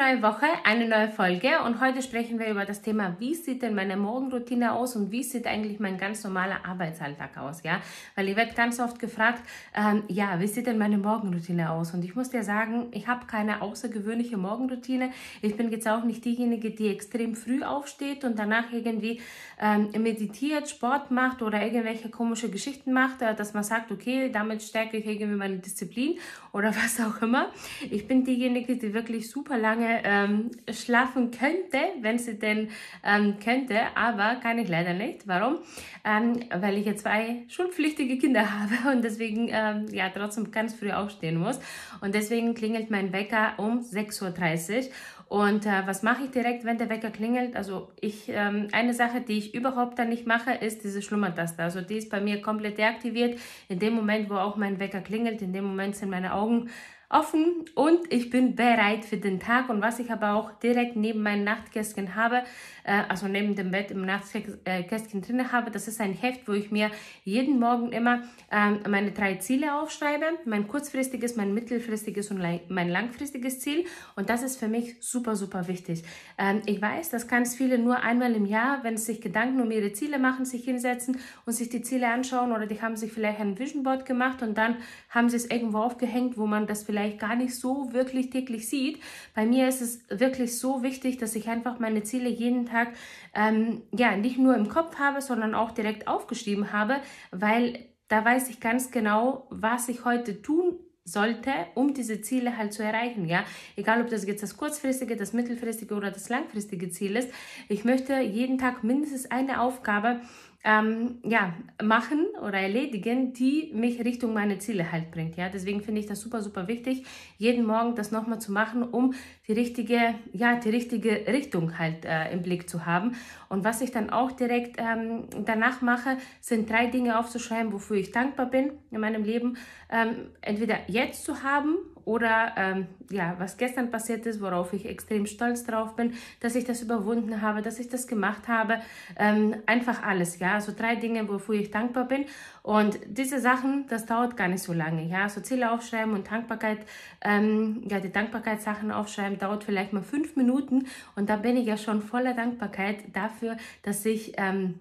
Neue Woche, eine neue Folge und heute sprechen wir über das Thema, wie sieht denn meine Morgenroutine aus und wie sieht eigentlich mein ganz normaler Arbeitsalltag aus, ja? Weil ich werde ganz oft gefragt, ähm, ja, wie sieht denn meine Morgenroutine aus? Und ich muss dir sagen, ich habe keine außergewöhnliche Morgenroutine. Ich bin jetzt auch nicht diejenige, die extrem früh aufsteht und danach irgendwie ähm, meditiert, Sport macht oder irgendwelche komische Geschichten macht, äh, dass man sagt, okay, damit stärke ich irgendwie meine Disziplin oder was auch immer. Ich bin diejenige, die wirklich super lange ähm, schlafen könnte, wenn sie denn ähm, könnte, aber kann ich leider nicht. Warum? Ähm, weil ich jetzt zwei schulpflichtige Kinder habe und deswegen ähm, ja trotzdem ganz früh aufstehen muss. Und deswegen klingelt mein Wecker um 6.30 Uhr. Und äh, was mache ich direkt, wenn der Wecker klingelt? Also ich, ähm, eine Sache, die ich überhaupt dann nicht mache, ist diese Schlummertaste. Also die ist bei mir komplett deaktiviert. In dem Moment, wo auch mein Wecker klingelt, in dem Moment sind meine Augen offen und ich bin bereit für den Tag. Und was ich aber auch direkt neben meinem Nachtkästchen habe, äh, also neben dem Bett im Nachtkästchen drin habe, das ist ein Heft, wo ich mir jeden Morgen immer ähm, meine drei Ziele aufschreibe. Mein kurzfristiges, mein mittelfristiges und mein langfristiges Ziel. Und das ist für mich super, super wichtig. Ähm, ich weiß, dass ganz viele nur einmal im Jahr, wenn sie sich Gedanken um ihre Ziele machen, sich hinsetzen und sich die Ziele anschauen oder die haben sich vielleicht ein Vision Board gemacht und dann haben sie es irgendwo aufgehängt, wo man das vielleicht vielleicht gar nicht so wirklich täglich sieht. Bei mir ist es wirklich so wichtig, dass ich einfach meine Ziele jeden Tag ähm, ja nicht nur im Kopf habe, sondern auch direkt aufgeschrieben habe, weil da weiß ich ganz genau, was ich heute tun sollte, um diese Ziele halt zu erreichen, ja. Egal, ob das jetzt das kurzfristige, das mittelfristige oder das langfristige Ziel ist. Ich möchte jeden Tag mindestens eine Aufgabe ähm, ja, machen oder erledigen, die mich Richtung meine Ziele halt bringt. Ja, deswegen finde ich das super, super wichtig, jeden Morgen das nochmal zu machen, um die richtige, ja, die richtige Richtung halt äh, im Blick zu haben. Und was ich dann auch direkt ähm, danach mache, sind drei Dinge aufzuschreiben, wofür ich dankbar bin in meinem Leben. Ähm, entweder jetzt zu haben oder ähm, ja, was gestern passiert ist, worauf ich extrem stolz drauf bin, dass ich das überwunden habe, dass ich das gemacht habe. Ähm, einfach alles, ja. Also drei Dinge, wofür ich dankbar bin. Und diese Sachen, das dauert gar nicht so lange, ja. So Ziele aufschreiben und Dankbarkeit, ähm, ja, die Dankbarkeitssachen aufschreiben, dauert vielleicht mal fünf Minuten. Und da bin ich ja schon voller Dankbarkeit dafür, dass ich ähm,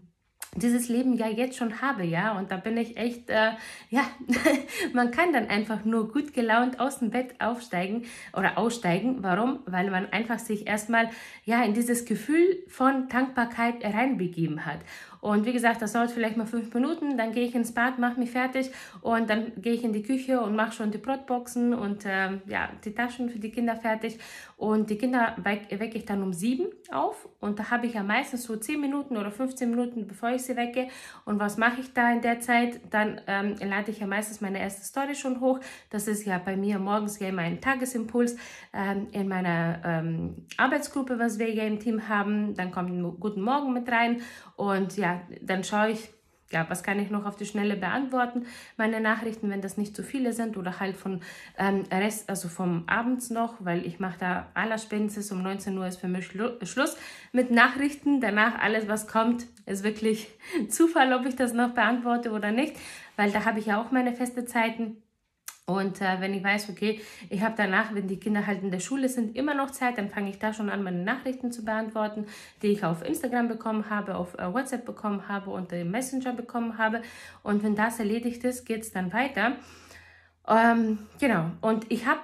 dieses Leben ja jetzt schon habe, ja. Und da bin ich echt, äh, ja, man kann dann einfach nur gut gelaunt aus dem Bett aufsteigen oder aussteigen. Warum? Weil man einfach sich erstmal, ja, in dieses Gefühl von Dankbarkeit reinbegeben hat. Und wie gesagt, das dauert vielleicht mal fünf Minuten, dann gehe ich ins Bad, mache mich fertig und dann gehe ich in die Küche und mache schon die Brotboxen und ähm, ja, die Taschen für die Kinder fertig. Und die Kinder wecke weck ich dann um sieben auf und da habe ich ja meistens so zehn Minuten oder 15 Minuten, bevor ich sie wecke. Und was mache ich da in der Zeit? Dann ähm, lade ich ja meistens meine erste Story schon hoch. Das ist ja bei mir morgens ja immer ein Tagesimpuls ähm, in meiner ähm, Arbeitsgruppe, was wir ja im Team haben. Dann kommt ein Guten Morgen mit rein und ja, dann schaue ich, ja, was kann ich noch auf die Schnelle beantworten, meine Nachrichten, wenn das nicht zu viele sind oder halt von ähm, Rest, also vom Abends noch, weil ich mache da allerspätestens um 19 Uhr ist für mich Schlu Schluss mit Nachrichten. Danach alles, was kommt, ist wirklich Zufall, ob ich das noch beantworte oder nicht, weil da habe ich ja auch meine feste Zeiten. Und äh, wenn ich weiß, okay, ich habe danach, wenn die Kinder halt in der Schule sind, immer noch Zeit, dann fange ich da schon an, meine Nachrichten zu beantworten, die ich auf Instagram bekommen habe, auf äh, WhatsApp bekommen habe und im Messenger bekommen habe. Und wenn das erledigt ist, geht es dann weiter. Ähm, genau. Und ich habe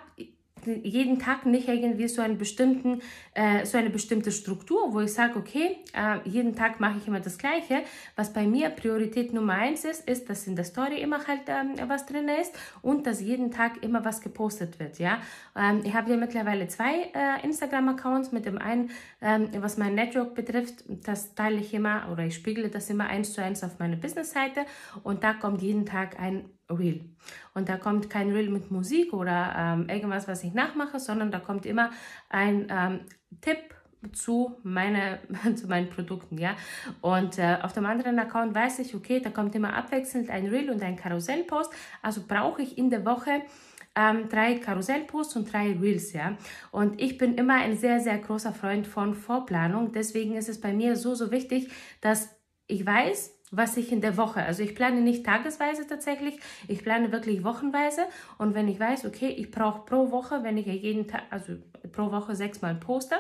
jeden Tag nicht irgendwie so einen bestimmten, äh, so eine bestimmte Struktur, wo ich sage, okay, äh, jeden Tag mache ich immer das Gleiche. Was bei mir Priorität Nummer eins ist, ist, dass in der Story immer halt ähm, was drin ist und dass jeden Tag immer was gepostet wird. Ja, ähm, ich habe ja mittlerweile zwei äh, Instagram-Accounts. Mit dem einen, ähm, was mein Network betrifft, das teile ich immer oder ich spiegle das immer eins zu eins auf meine Business-Seite und da kommt jeden Tag ein Reel. Und da kommt kein Reel mit Musik oder ähm, irgendwas, was ich nachmache, sondern da kommt immer ein ähm, Tipp zu, meine, zu meinen Produkten, ja. Und äh, auf dem anderen Account weiß ich, okay, da kommt immer abwechselnd ein Reel und ein Karussellpost. Also brauche ich in der Woche ähm, drei Karussellposts und drei Reels, ja. Und ich bin immer ein sehr, sehr großer Freund von Vorplanung. Deswegen ist es bei mir so, so wichtig, dass ich weiß, was ich in der Woche, also ich plane nicht tagesweise tatsächlich, ich plane wirklich wochenweise und wenn ich weiß, okay, ich brauche pro Woche, wenn ich ja jeden Tag, also pro Woche sechsmal poste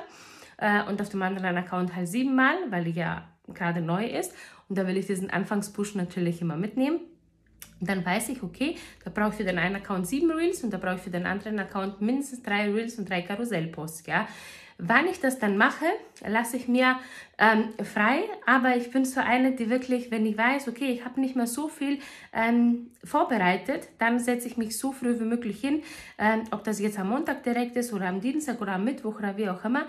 äh, und auf dem anderen Account halt siebenmal, weil ich ja gerade neu ist und da will ich diesen Anfangspush natürlich immer mitnehmen. Dann weiß ich, okay, da brauche ich für den einen Account sieben Reels und da brauche ich für den anderen Account mindestens drei Reels und drei Karussellposts, ja. Wann ich das dann mache, lasse ich mir ähm, frei, aber ich bin so eine, die wirklich, wenn ich weiß, okay, ich habe nicht mehr so viel ähm, vorbereitet, dann setze ich mich so früh wie möglich hin, ähm, ob das jetzt am Montag direkt ist oder am Dienstag oder am Mittwoch oder wie auch immer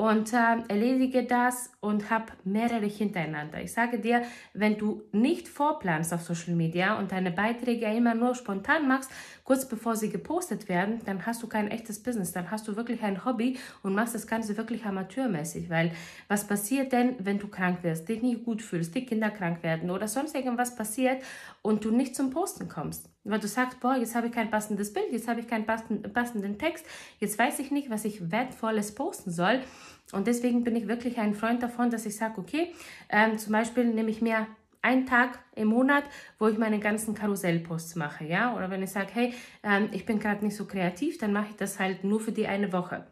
und äh, erledige das und habe mehrere hintereinander. Ich sage dir, wenn du nicht vorplanst auf Social Media und deine Beiträge immer nur spontan machst, kurz bevor sie gepostet werden, dann hast du kein echtes Business, dann hast du wirklich ein Hobby und machst das Ganze wirklich amateurmäßig, weil was passiert denn, wenn du krank wirst, dich nicht gut fühlst, die Kinder krank werden oder sonst irgendwas passiert und du nicht zum Posten kommst? Weil du sagst, boah, jetzt habe ich kein passendes Bild, jetzt habe ich keinen passenden Text, jetzt weiß ich nicht, was ich Wertvolles posten soll. Und deswegen bin ich wirklich ein Freund davon, dass ich sage, okay, ähm, zum Beispiel nehme ich mir einen Tag im Monat, wo ich meine ganzen Karussellposts mache, ja. Oder wenn ich sage, hey, ähm, ich bin gerade nicht so kreativ, dann mache ich das halt nur für die eine Woche.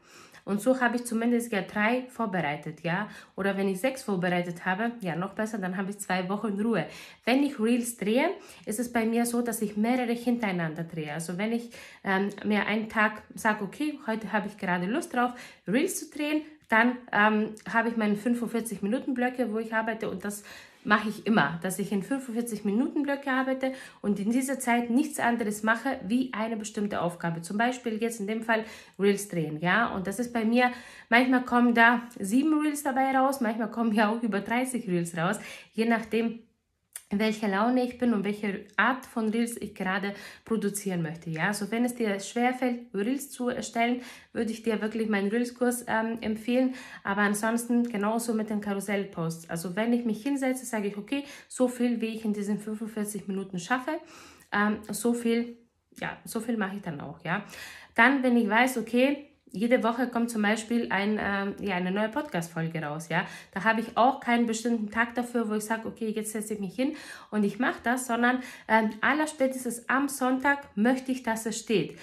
Und so habe ich zumindest ja drei vorbereitet, ja. Oder wenn ich sechs vorbereitet habe, ja, noch besser, dann habe ich zwei Wochen Ruhe. Wenn ich Reels drehe, ist es bei mir so, dass ich mehrere hintereinander drehe. Also wenn ich ähm, mir einen Tag sage, okay, heute habe ich gerade Lust drauf, Reels zu drehen, dann ähm, habe ich meine 45 Minuten Blöcke, wo ich arbeite und das mache ich immer, dass ich in 45 Minuten Blöcke arbeite und in dieser Zeit nichts anderes mache wie eine bestimmte Aufgabe. Zum Beispiel jetzt in dem Fall Reels drehen, ja. Und das ist bei mir, manchmal kommen da sieben Reels dabei raus, manchmal kommen ja auch über 30 Reels raus, je nachdem, in welcher Laune ich bin und welche Art von Reels ich gerade produzieren möchte. Ja, also wenn es dir schwerfällt, Reels zu erstellen, würde ich dir wirklich meinen Reels-Kurs ähm, empfehlen. Aber ansonsten genauso mit den Karussellposts. Also wenn ich mich hinsetze, sage ich, okay, so viel, wie ich in diesen 45 Minuten schaffe, ähm, so viel, ja, so viel mache ich dann auch. Ja, dann, wenn ich weiß, okay, jede Woche kommt zum Beispiel ein, ähm, ja, eine neue Podcast-Folge raus. Ja? Da habe ich auch keinen bestimmten Tag dafür, wo ich sage, okay, jetzt setze ich mich hin und ich mache das, sondern ähm, allerspätestens am Sonntag möchte ich, dass es steht.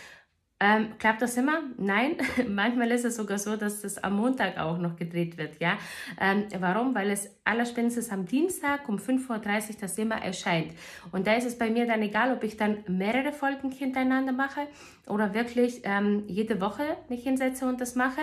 Ähm, klappt das immer? Nein. Manchmal ist es sogar so, dass das am Montag auch noch gedreht wird. Ja? Ähm, warum? Weil es allerspätestens am Dienstag um 5.30 Uhr das immer erscheint. Und da ist es bei mir dann egal, ob ich dann mehrere Folgen hintereinander mache oder wirklich ähm, jede Woche mich hinsetze und das mache.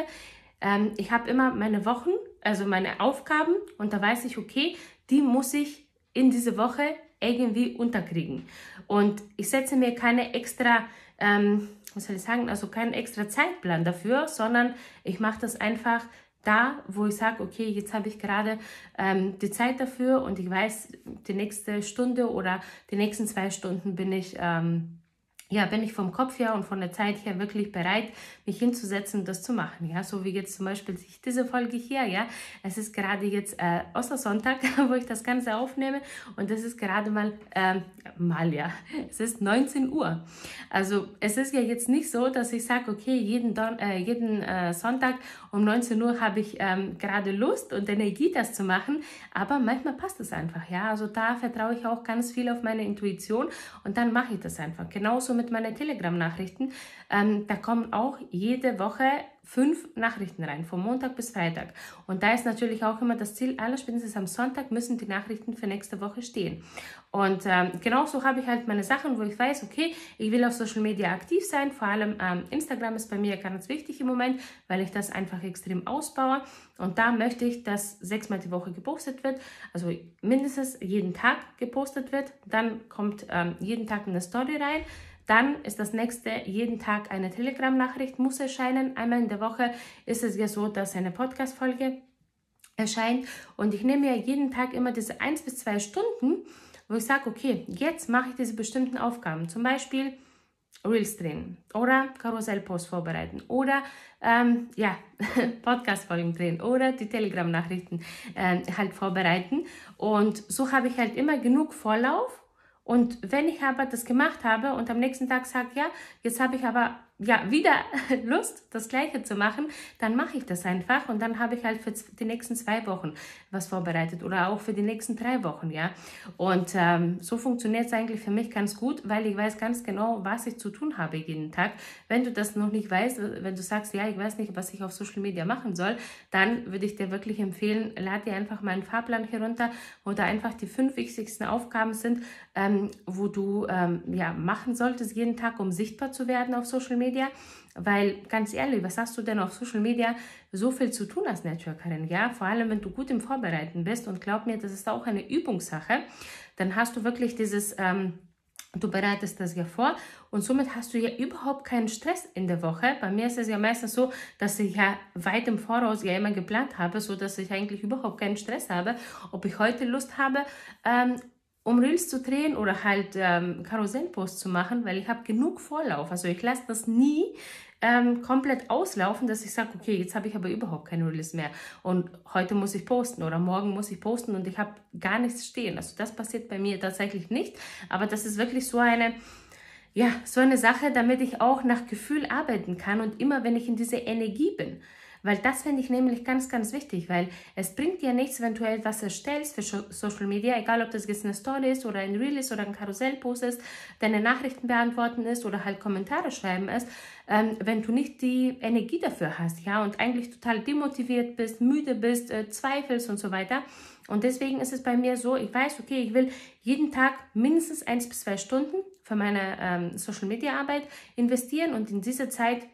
Ähm, ich habe immer meine Wochen, also meine Aufgaben und da weiß ich, okay, die muss ich in diese Woche irgendwie unterkriegen. Und ich setze mir keine extra ähm, was soll ich sagen, also keinen extra Zeitplan dafür, sondern ich mache das einfach da, wo ich sage, okay, jetzt habe ich gerade ähm, die Zeit dafür und ich weiß, die nächste Stunde oder die nächsten zwei Stunden bin ich ähm, ja, bin ich vom Kopf her und von der Zeit her wirklich bereit, mich hinzusetzen und das zu machen. Ja, so wie jetzt zum Beispiel diese Folge hier. Ja, es ist gerade jetzt äh, Ostersonntag, wo ich das Ganze aufnehme und es ist gerade mal, ähm, mal ja, es ist 19 Uhr. Also es ist ja jetzt nicht so, dass ich sage, okay, jeden, Don äh, jeden äh, Sonntag um 19 Uhr habe ich ähm, gerade Lust und Energie, das zu machen, aber manchmal passt es einfach. Ja, also da vertraue ich auch ganz viel auf meine Intuition und dann mache ich das einfach. Genauso mit mit meinen Telegram-Nachrichten. Ähm, da kommen auch jede Woche fünf Nachrichten rein, von Montag bis Freitag. Und da ist natürlich auch immer das Ziel, allerspätestens am Sonntag müssen die Nachrichten für nächste Woche stehen. Und ähm, genauso habe ich halt meine Sachen, wo ich weiß, okay, ich will auf Social Media aktiv sein. Vor allem ähm, Instagram ist bei mir ganz wichtig im Moment, weil ich das einfach extrem ausbaue. Und da möchte ich, dass sechsmal die Woche gepostet wird, also mindestens jeden Tag gepostet wird. Dann kommt ähm, jeden Tag eine Story rein. Dann ist das nächste, jeden Tag eine Telegram-Nachricht muss erscheinen. Einmal in der Woche ist es ja so, dass eine Podcast-Folge erscheint. Und ich nehme ja jeden Tag immer diese eins bis zwei Stunden, wo ich sage, okay, jetzt mache ich diese bestimmten Aufgaben. Zum Beispiel Reels drehen oder Karussellpost vorbereiten oder ähm, ja, Podcast-Folgen drehen oder die Telegram-Nachrichten äh, halt vorbereiten. Und so habe ich halt immer genug Vorlauf Und wenn ich aber das gemacht habe und am nächsten Tag sage, ja, jetzt habe ich aber ja, wieder Lust, das Gleiche zu machen, dann mache ich das einfach und dann habe ich halt für die nächsten zwei Wochen was vorbereitet oder auch für die nächsten drei Wochen, ja. Und ähm, so funktioniert es eigentlich für mich ganz gut, weil ich weiß ganz genau, was ich zu tun habe jeden Tag. Wenn du das noch nicht weißt, wenn du sagst, ja, ich weiß nicht, was ich auf Social Media machen soll, dann würde ich dir wirklich empfehlen, lad dir einfach meinen Fahrplan herunter, wo da einfach die fünf wichtigsten Aufgaben sind, ähm, wo du ähm, ja, machen solltest jeden Tag, um sichtbar zu werden auf Social Media Media, weil ganz ehrlich, was hast du denn auf Social Media so viel zu tun als Networkerin, ja? Vor allem, wenn du gut im Vorbereiten bist und glaub mir, das ist auch eine Übungssache, dann hast du wirklich dieses, ähm, du bereitest das ja vor und somit hast du ja überhaupt keinen Stress in der Woche. Bei mir ist es ja meistens so, dass ich ja weit im Voraus ja immer geplant habe, so dass ich eigentlich überhaupt keinen Stress habe, ob ich heute Lust habe ähm, um Reels zu drehen oder halt ähm, Karussellposts zu machen, weil ich habe genug Vorlauf. Also ich lasse das nie ähm, komplett auslaufen, dass ich sage, okay, jetzt habe ich aber überhaupt keine Reels mehr und heute muss ich posten oder morgen muss ich posten und ich habe gar nichts stehen. Also das passiert bei mir tatsächlich nicht, aber das ist wirklich so eine ja, so eine Sache, damit ich auch nach Gefühl arbeiten kann und immer, wenn ich in dieser Energie bin. Weil das finde ich nämlich ganz, ganz wichtig, weil es bringt dir nichts, wenn du etwas erstellst für Social Media, egal ob das jetzt eine Story ist oder ein Reel ist oder ein Karussellpost ist, deine Nachrichten beantworten ist oder halt Kommentare schreiben ist, ähm, wenn du nicht die Energie dafür hast, ja, und eigentlich total demotiviert bist, müde bist, äh, zweifelst und so weiter. Und deswegen ist es bei mir so, ich weiß, okay, ich will jeden Tag mindestens eins bis zwei Stunden für meine ähm, Social Media Arbeit investieren und in dieser Zeit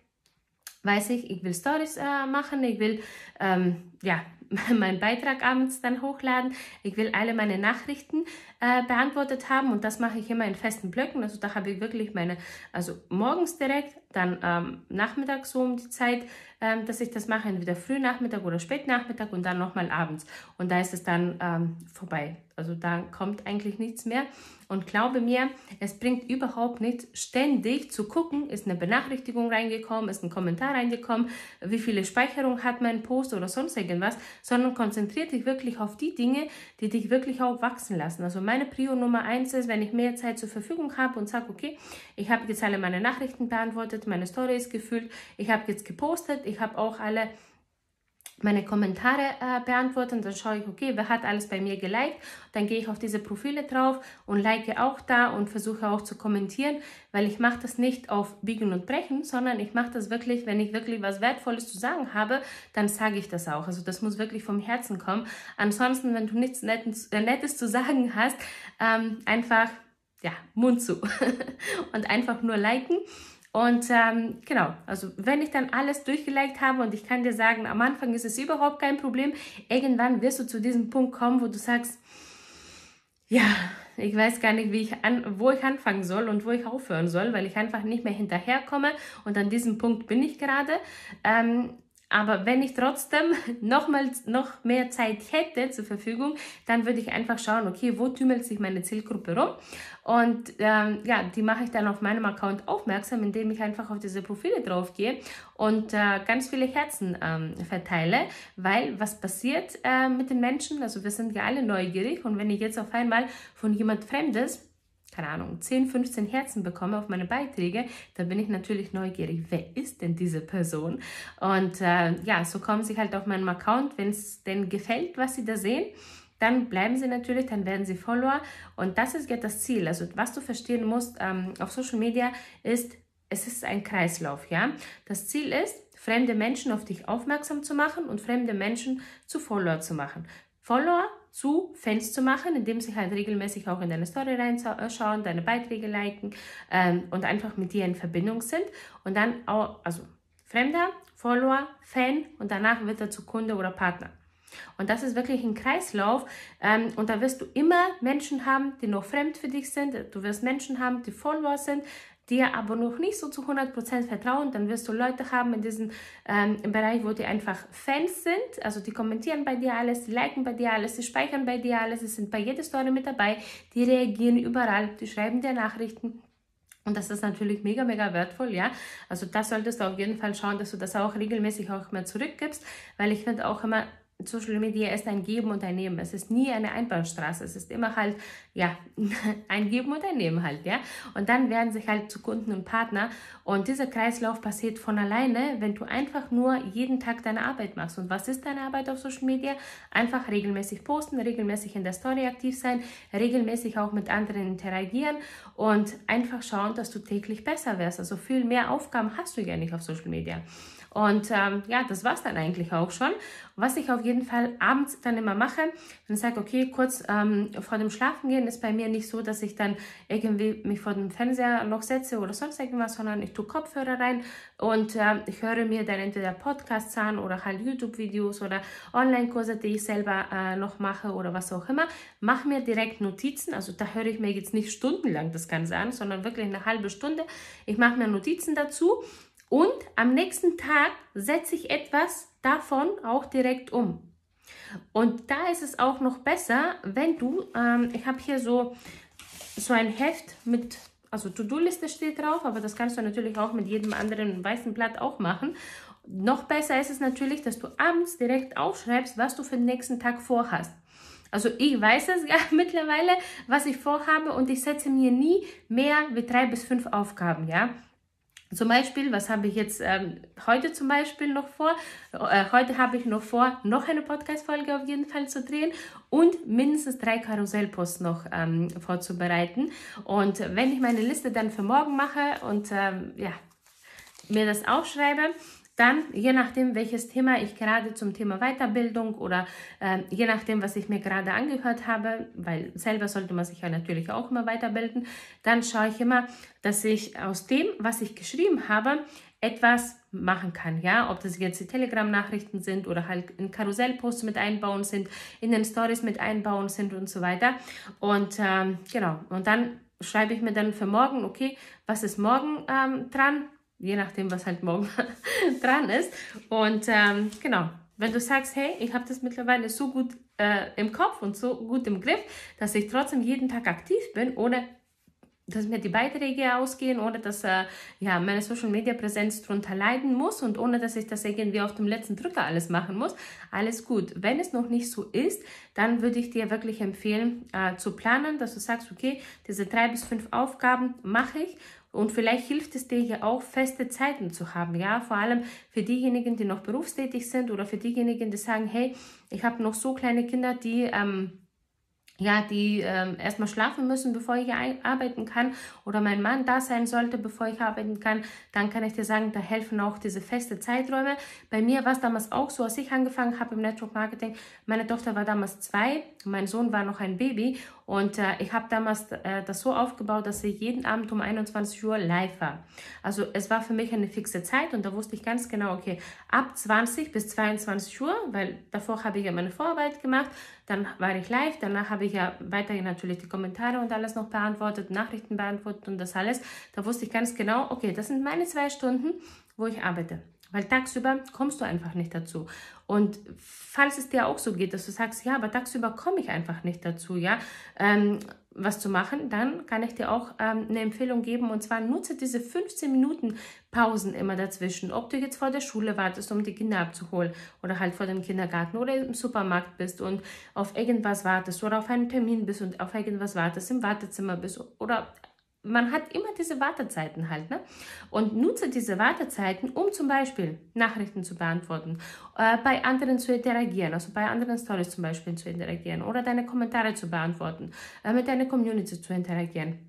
weiß ich, ich will Stories äh, machen, ich will ähm, ja, meinen Beitrag abends dann hochladen, ich will alle meine Nachrichten äh, beantwortet haben und das mache ich immer in festen Blöcken. Also da habe ich wirklich meine, also morgens direkt, dann ähm, nachmittags so um die Zeit, ähm, dass ich das mache, entweder früh Nachmittag oder spät Nachmittag und dann nochmal abends. Und da ist es dann ähm, vorbei. Also da kommt eigentlich nichts mehr. Und glaube mir, es bringt überhaupt nicht ständig zu gucken, ist eine Benachrichtigung reingekommen, ist ein Kommentar reingekommen, wie viele Speicherung hat mein Post oder sonst irgendwas, sondern konzentriert dich wirklich auf die Dinge, die dich wirklich auch wachsen lassen. Also meine Prio Nummer eins ist, wenn ich mehr Zeit zur Verfügung habe und sage, okay, ich habe jetzt alle meine Nachrichten beantwortet, meine Story ist gefüllt, ich habe jetzt gepostet, ich habe auch alle meine Kommentare äh, beantworten. Dann schaue ich, okay, wer hat alles bei mir geliked. Dann gehe ich auf diese Profile drauf und like auch da und versuche auch zu kommentieren, weil ich mache das nicht auf Biegen und Brechen, sondern ich mache das wirklich, wenn ich wirklich was Wertvolles zu sagen habe, dann sage ich das auch. Also das muss wirklich vom Herzen kommen. Ansonsten, wenn du nichts Nettes, äh, Nettes zu sagen hast, ähm, einfach, ja, Mund zu und einfach nur liken. Und ähm, genau, also wenn ich dann alles durchgelegt habe und ich kann dir sagen, am Anfang ist es überhaupt kein Problem, irgendwann wirst du zu diesem Punkt kommen, wo du sagst, ja, ich weiß gar nicht, wie ich an, wo ich anfangen soll und wo ich aufhören soll, weil ich einfach nicht mehr hinterherkomme und an diesem Punkt bin ich gerade. Ähm, aber wenn ich trotzdem nochmals noch mehr Zeit hätte zur Verfügung, dann würde ich einfach schauen, okay, wo tümmelt sich meine Zielgruppe rum? Und ähm, ja, die mache ich dann auf meinem Account aufmerksam, indem ich einfach auf diese Profile draufgehe und äh, ganz viele Herzen ähm, verteile, weil was passiert äh, mit den Menschen? Also wir sind ja alle neugierig und wenn ich jetzt auf einmal von jemand Fremdes keine Ahnung, 10, 15 Herzen bekomme auf meine Beiträge, dann bin ich natürlich neugierig, wer ist denn diese Person? Und äh, ja, so kommen sie halt auf meinen Account, wenn es denn gefällt, was sie da sehen. Dann bleiben sie natürlich, dann werden sie Follower. Und das ist ja das Ziel. Also was du verstehen musst ähm, auf Social Media ist, es ist ein Kreislauf, ja. Das Ziel ist, fremde Menschen auf dich aufmerksam zu machen und fremde Menschen zu Follower zu machen. Follower zu Fans zu machen, indem sie halt regelmäßig auch in deine Story reinschauen, deine Beiträge liken ähm, und einfach mit dir in Verbindung sind. Und dann auch, also Fremder, Follower, Fan und danach wird er zu Kunde oder Partner. Und das ist wirklich ein Kreislauf. Ähm, und da wirst du immer Menschen haben, die noch fremd für dich sind. Du wirst Menschen haben, die Follower sind, dir aber noch nicht so zu 100% vertrauen, dann wirst du Leute haben in diesem ähm, Bereich, wo die einfach Fans sind, also die kommentieren bei dir alles, die liken bei dir alles, die speichern bei dir alles, sie sind bei jeder Story mit dabei, die reagieren überall, die schreiben dir Nachrichten. Und das ist natürlich mega, mega wertvoll, ja. Also das solltest du auf jeden Fall schauen, dass du das auch regelmäßig auch mal zurückgibst, weil ich finde auch immer, Social Media ist ein Geben und ein Nehmen. Es ist nie eine Einbahnstraße. Es ist immer halt, ja, ein Geben und ein Nehmen halt, ja. Und dann werden sich halt zu Kunden und Partner. Und dieser Kreislauf passiert von alleine, wenn du einfach nur jeden Tag deine Arbeit machst. Und was ist deine Arbeit auf Social Media? Einfach regelmäßig posten, regelmäßig in der Story aktiv sein, regelmäßig auch mit anderen interagieren und einfach schauen, dass du täglich besser wirst. Also viel mehr Aufgaben hast du ja nicht auf Social Media. Und ähm, ja, das war es dann eigentlich auch schon. Was ich auf jeden Fall abends dann immer mache, wenn ich sage, okay, kurz ähm, vor dem Schlafen gehen, ist bei mir nicht so, dass ich dann irgendwie mich vor dem Fernseher noch setze oder sonst irgendwas, sondern ich tue Kopfhörer rein und äh, ich höre mir dann entweder Podcasts an oder halt YouTube-Videos oder Online-Kurse, die ich selber äh, noch mache oder was auch immer. Mache mir direkt Notizen, also da höre ich mir jetzt nicht stundenlang das Ganze an, sondern wirklich eine halbe Stunde. Ich mache mir Notizen dazu und am nächsten Tag setze ich etwas davon auch direkt um. Und da ist es auch noch besser, wenn du, ähm, ich habe hier so, so ein Heft mit, also To-Do-Liste steht drauf, aber das kannst du natürlich auch mit jedem anderen weißen Blatt auch machen. Noch besser ist es natürlich, dass du abends direkt aufschreibst, was du für den nächsten Tag vorhast. Also ich weiß es ja mittlerweile, was ich vorhabe und ich setze mir nie mehr wie drei bis fünf Aufgaben, ja. Zum Beispiel, was habe ich jetzt ähm, heute zum Beispiel noch vor? Äh, heute habe ich noch vor, noch eine Podcast-Folge auf jeden Fall zu drehen und mindestens drei Karussellposts noch ähm, vorzubereiten. Und wenn ich meine Liste dann für morgen mache und ähm, ja, mir das aufschreibe, dann, je nachdem, welches Thema ich gerade zum Thema Weiterbildung oder äh, je nachdem, was ich mir gerade angehört habe, weil selber sollte man sich ja natürlich auch immer weiterbilden, dann schaue ich immer, dass ich aus dem, was ich geschrieben habe, etwas machen kann, ja, ob das jetzt die Telegram-Nachrichten sind oder halt in Karussellposts mit einbauen sind, in den Stories mit einbauen sind und so weiter. Und ähm, genau, und dann schreibe ich mir dann für morgen, okay, was ist morgen ähm, dran? Je nachdem, was halt morgen dran ist. Und ähm, genau, wenn du sagst, hey, ich habe das mittlerweile so gut äh, im Kopf und so gut im Griff, dass ich trotzdem jeden Tag aktiv bin, ohne dass mir die Beiträge ausgehen, ohne dass äh, ja, meine Social Media Präsenz darunter leiden muss und ohne dass ich das irgendwie auf dem letzten Drücker alles machen muss. Alles gut. Wenn es noch nicht so ist, dann würde ich dir wirklich empfehlen, äh, zu planen, dass du sagst, okay, diese drei bis fünf Aufgaben mache ich und vielleicht hilft es dir ja auch, feste Zeiten zu haben, ja, vor allem für diejenigen, die noch berufstätig sind oder für diejenigen, die sagen, hey, ich habe noch so kleine Kinder, die ähm, ja, die ähm, erstmal schlafen müssen, bevor ich arbeiten kann oder mein Mann da sein sollte, bevor ich arbeiten kann, dann kann ich dir sagen, da helfen auch diese feste Zeiträume. Bei mir war es damals auch so, als ich angefangen habe im Network Marketing, meine Tochter war damals zwei, mein Sohn war noch ein Baby und äh, ich habe damals äh, das so aufgebaut, dass ich jeden Abend um 21 Uhr live war. Also es war für mich eine fixe Zeit und da wusste ich ganz genau, okay, ab 20 bis 22 Uhr, weil davor habe ich ja meine Vorarbeit gemacht, dann war ich live, danach habe ich ja weiterhin natürlich die Kommentare und alles noch beantwortet, Nachrichten beantwortet und das alles. Da wusste ich ganz genau, okay, das sind meine zwei Stunden, wo ich arbeite. Weil tagsüber kommst du einfach nicht dazu. Und falls es dir auch so geht, dass du sagst, ja, aber tagsüber komme ich einfach nicht dazu, ja, ähm, was zu machen, dann kann ich dir auch ähm, eine Empfehlung geben und zwar nutze diese 15 Minuten Pausen immer dazwischen. Ob du jetzt vor der Schule wartest, um die Kinder abzuholen oder halt vor dem Kindergarten oder im Supermarkt bist und auf irgendwas wartest oder auf einen Termin bist und auf irgendwas wartest, im Wartezimmer bist oder man hat immer diese Wartezeiten halt. Ne? Und nutze diese Wartezeiten, um zum Beispiel Nachrichten zu beantworten, äh, bei anderen zu interagieren, also bei anderen Stories zum Beispiel zu interagieren oder deine Kommentare zu beantworten, äh, mit deiner Community zu interagieren.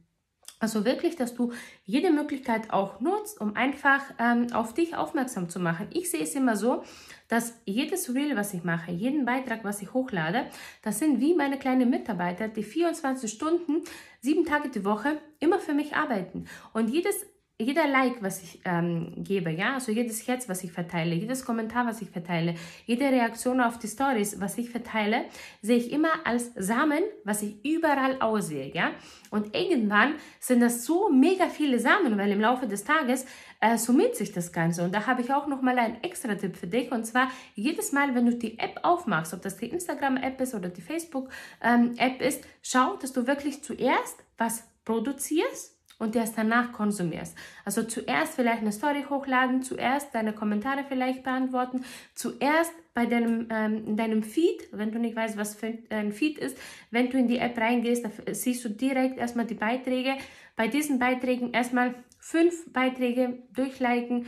Also wirklich, dass du jede Möglichkeit auch nutzt, um einfach ähm, auf dich aufmerksam zu machen. Ich sehe es immer so, dass jedes Reel, was ich mache, jeden Beitrag, was ich hochlade, das sind wie meine kleinen Mitarbeiter, die 24 Stunden, sieben Tage die Woche immer für mich arbeiten. Und jedes jeder Like, was ich ähm, gebe, ja, also jedes Herz, was ich verteile, jedes Kommentar, was ich verteile, jede Reaktion auf die Stories, was ich verteile, sehe ich immer als Samen, was ich überall aussehe, ja. Und irgendwann sind das so mega viele Samen, weil im Laufe des Tages äh, summiert sich das Ganze. Und da habe ich auch noch mal einen extra Tipp für dich. Und zwar jedes Mal, wenn du die App aufmachst, ob das die Instagram-App ist oder die Facebook-App ähm, ist, schau, dass du wirklich zuerst was produzierst und erst danach konsumierst. Also zuerst vielleicht eine Story hochladen, zuerst deine Kommentare vielleicht beantworten, zuerst bei deinem, ähm, in deinem Feed, wenn du nicht weißt, was für ein Feed ist, wenn du in die App reingehst, da siehst du direkt erstmal die Beiträge. Bei diesen Beiträgen erstmal fünf Beiträge durchliken,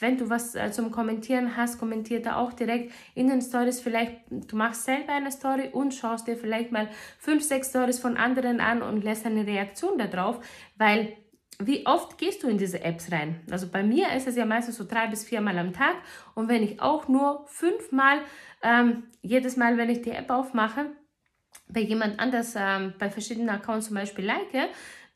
wenn du was äh, zum Kommentieren hast, kommentier da auch direkt in den Stories. Vielleicht du machst selber eine Story und schaust dir vielleicht mal fünf, sechs Stories von anderen an und lässt eine Reaktion darauf, weil wie oft gehst du in diese Apps rein? Also bei mir ist es ja meistens so drei bis viermal am Tag und wenn ich auch nur fünfmal, ähm, jedes Mal, wenn ich die App aufmache, bei jemand anders, ähm, bei verschiedenen Accounts zum Beispiel like,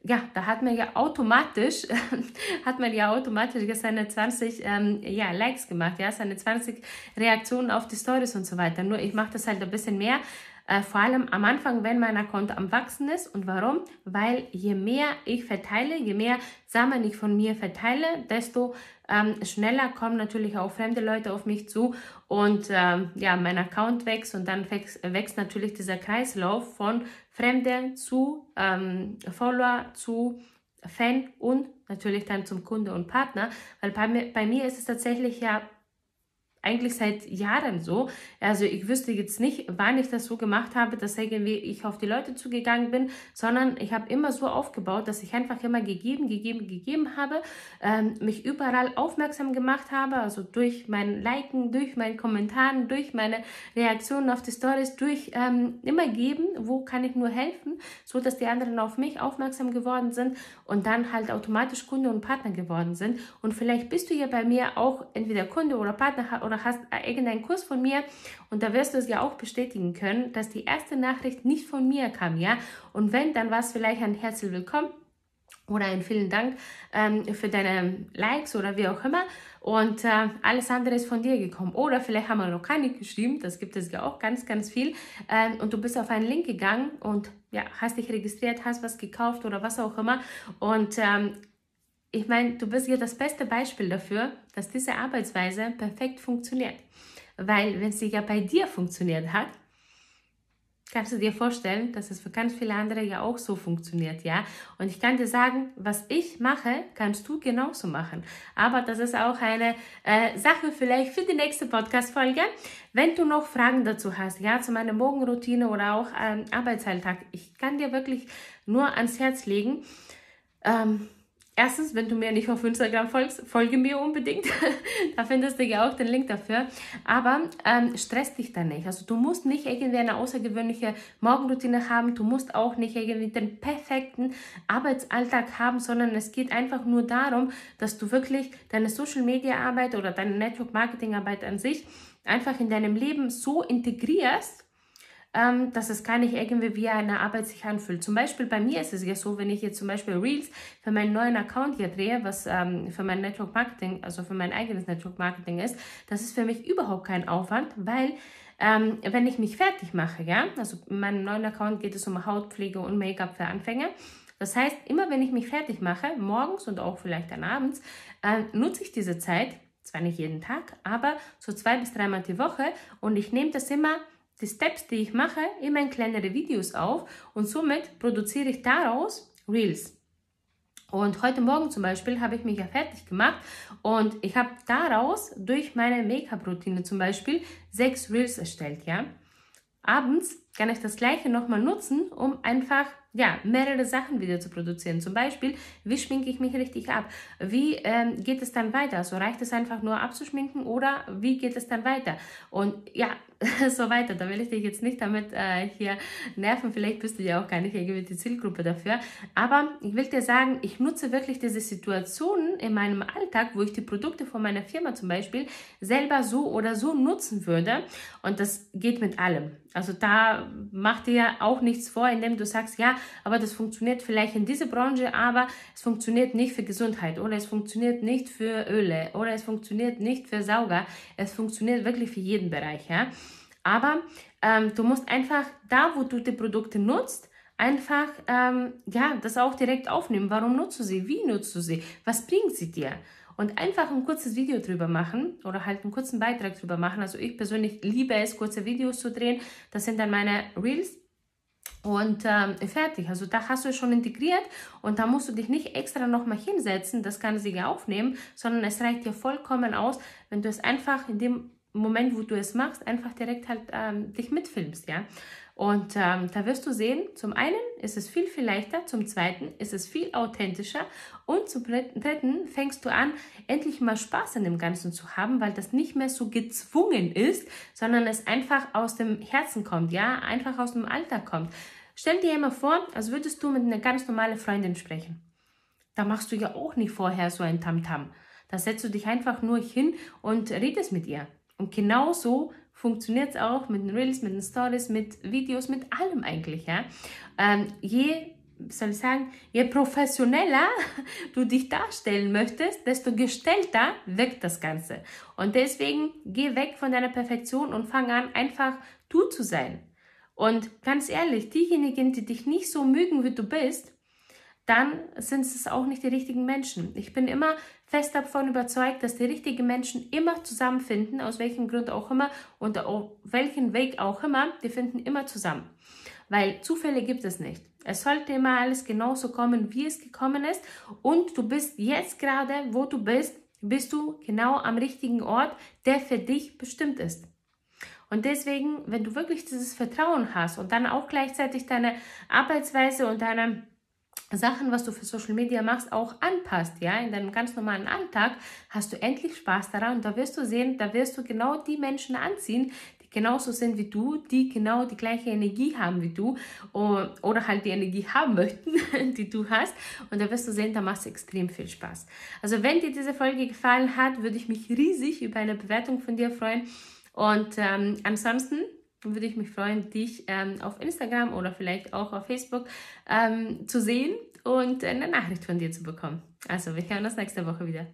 ja, da hat man ja automatisch, hat man ja automatisch seine 20 ähm, ja, Likes gemacht, ja, seine 20 Reaktionen auf die Stories und so weiter. Nur ich mache das halt ein bisschen mehr, äh, vor allem am Anfang, wenn mein Account am wachsen ist. Und warum? Weil je mehr ich verteile, je mehr Samen ich von mir verteile, desto ähm, schneller kommen natürlich auch fremde Leute auf mich zu und ähm, ja, mein Account wächst und dann wächst, wächst natürlich dieser Kreislauf von Fremden zu ähm, Follower zu Fan und natürlich dann zum Kunde und Partner, weil bei mir, bei mir ist es tatsächlich ja eigentlich seit Jahren so. Also ich wüsste jetzt nicht, wann ich das so gemacht habe, dass irgendwie ich auf die Leute zugegangen bin, sondern ich habe immer so aufgebaut, dass ich einfach immer gegeben, gegeben, gegeben habe, ähm, mich überall aufmerksam gemacht habe, also durch mein Liken, durch meine Kommentaren, durch meine Reaktionen auf die Stories, durch ähm, immer geben, wo kann ich nur helfen, so dass die anderen auf mich aufmerksam geworden sind und dann halt automatisch Kunde und Partner geworden sind. Und vielleicht bist du ja bei mir auch entweder Kunde oder Partner oder hast irgendeinen Kurs von mir und da wirst du es ja auch bestätigen können, dass die erste Nachricht nicht von mir kam, ja. Und wenn, dann war es vielleicht ein herzlich willkommen oder ein vielen Dank ähm, für deine Likes oder wie auch immer. Und äh, alles andere ist von dir gekommen. Oder vielleicht haben wir noch keine geschrieben, das gibt es ja auch ganz, ganz viel. Ähm, und du bist auf einen Link gegangen und ja, hast dich registriert, hast was gekauft oder was auch immer. Und ähm, ich meine, du bist ja das beste Beispiel dafür, dass diese Arbeitsweise perfekt funktioniert. Weil wenn sie ja bei dir funktioniert hat, kannst du dir vorstellen, dass es für ganz viele andere ja auch so funktioniert, ja? Und ich kann dir sagen, was ich mache, kannst du genauso machen. Aber das ist auch eine äh, Sache vielleicht für die nächste Podcast-Folge. Wenn du noch Fragen dazu hast, ja, zu meiner Morgenroutine oder auch ähm, Arbeitsalltag, ich kann dir wirklich nur ans Herz legen, ähm, Erstens, wenn du mir nicht auf Instagram folgst, folge mir unbedingt. da findest du ja auch den Link dafür. Aber ähm, stress dich da nicht. Also du musst nicht irgendwie eine außergewöhnliche Morgenroutine haben. Du musst auch nicht irgendwie den perfekten Arbeitsalltag haben, sondern es geht einfach nur darum, dass du wirklich deine Social Media Arbeit oder deine Network Marketing Arbeit an sich einfach in deinem Leben so integrierst, ähm, dass es gar nicht irgendwie wie eine Arbeit sich anfühlt. Zum Beispiel bei mir ist es ja so, wenn ich jetzt zum Beispiel Reels für meinen neuen Account hier drehe, was ähm, für mein Network Marketing, also für mein eigenes Network Marketing ist, das ist für mich überhaupt kein Aufwand, weil ähm, wenn ich mich fertig mache, ja, also in meinem neuen Account geht es um Hautpflege und Make-up für Anfänger. Das heißt, immer wenn ich mich fertig mache, morgens und auch vielleicht dann abends, äh, nutze ich diese Zeit, zwar nicht jeden Tag, aber so zwei bis dreimal die Woche und ich nehme das immer die Steps, die ich mache, immer in kleinere Videos auf und somit produziere ich daraus Reels. Und heute Morgen zum Beispiel habe ich mich ja fertig gemacht und ich habe daraus durch meine Make-up-Routine zum Beispiel sechs Reels erstellt, ja. Abends kann ich das gleiche nochmal nutzen, um einfach ja, mehrere Sachen wieder zu produzieren. Zum Beispiel, wie schminke ich mich richtig ab? Wie ähm, geht es dann weiter? So reicht es einfach nur abzuschminken oder wie geht es dann weiter? Und ja, so weiter. Da will ich dich jetzt nicht damit äh, hier nerven. Vielleicht bist du ja auch gar nicht irgendwie die Zielgruppe dafür. Aber ich will dir sagen, ich nutze wirklich diese Situationen in meinem Alltag, wo ich die Produkte von meiner Firma zum Beispiel selber so oder so nutzen würde. Und das geht mit allem. Also da mach dir auch nichts vor, indem du sagst, ja, aber das funktioniert vielleicht in dieser Branche, aber es funktioniert nicht für Gesundheit oder es funktioniert nicht für Öle oder es funktioniert nicht für Sauger. Es funktioniert wirklich für jeden Bereich, ja. Aber ähm, du musst einfach da, wo du die Produkte nutzt, einfach ähm, ja, das auch direkt aufnehmen. Warum nutzt du sie? Wie nutzt du sie? Was bringt sie dir? Und einfach ein kurzes Video drüber machen oder halt einen kurzen Beitrag drüber machen. Also ich persönlich liebe es, kurze Videos zu drehen. Das sind dann meine Reels. Und ähm, fertig. Also da hast du es schon integriert und da musst du dich nicht extra nochmal hinsetzen, das sie ja aufnehmen, sondern es reicht dir vollkommen aus, wenn du es einfach in dem Moment, wo du es machst, einfach direkt halt ähm, dich mitfilmst, ja. Und ähm, da wirst du sehen, zum einen ist es viel, viel leichter, zum zweiten ist es viel authentischer und zum dritten fängst du an, endlich mal Spaß an dem Ganzen zu haben, weil das nicht mehr so gezwungen ist, sondern es einfach aus dem Herzen kommt, ja, einfach aus dem Alltag kommt. Stell dir immer vor, als würdest du mit einer ganz normalen Freundin sprechen. Da machst du ja auch nicht vorher so ein Tamtam. -Tam. Da setzt du dich einfach nur hin und redest mit ihr. Und genauso funktioniert es auch mit den Reels, mit den Stories, mit Videos, mit allem eigentlich. Ja? Ähm, je, soll ich sagen, je professioneller du dich darstellen möchtest, desto gestellter wirkt das Ganze. Und deswegen geh weg von deiner Perfektion und fang an, einfach du zu sein. Und ganz ehrlich, diejenigen, die dich nicht so mögen, wie du bist, dann sind es auch nicht die richtigen Menschen. Ich bin immer fest davon überzeugt, dass die richtigen Menschen immer zusammenfinden, aus welchem Grund auch immer und auf welchen Weg auch immer, die finden immer zusammen. Weil Zufälle gibt es nicht. Es sollte immer alles genauso kommen, wie es gekommen ist. Und du bist jetzt gerade, wo du bist, bist du genau am richtigen Ort, der für dich bestimmt ist. Und deswegen, wenn du wirklich dieses Vertrauen hast und dann auch gleichzeitig deine Arbeitsweise und deine Sachen, was du für Social Media machst, auch anpasst, ja, in deinem ganz normalen Alltag, hast du endlich Spaß daran und da wirst du sehen, da wirst du genau die Menschen anziehen, die genauso sind wie du, die genau die gleiche Energie haben wie du oder halt die Energie haben möchten, die du hast und da wirst du sehen, da macht es extrem viel Spaß. Also wenn dir diese Folge gefallen hat, würde ich mich riesig über eine Bewertung von dir freuen und ähm, ansonsten würde ich mich freuen, dich ähm, auf Instagram oder vielleicht auch auf Facebook ähm, zu sehen und eine Nachricht von dir zu bekommen. Also, wir hören uns nächste Woche wieder.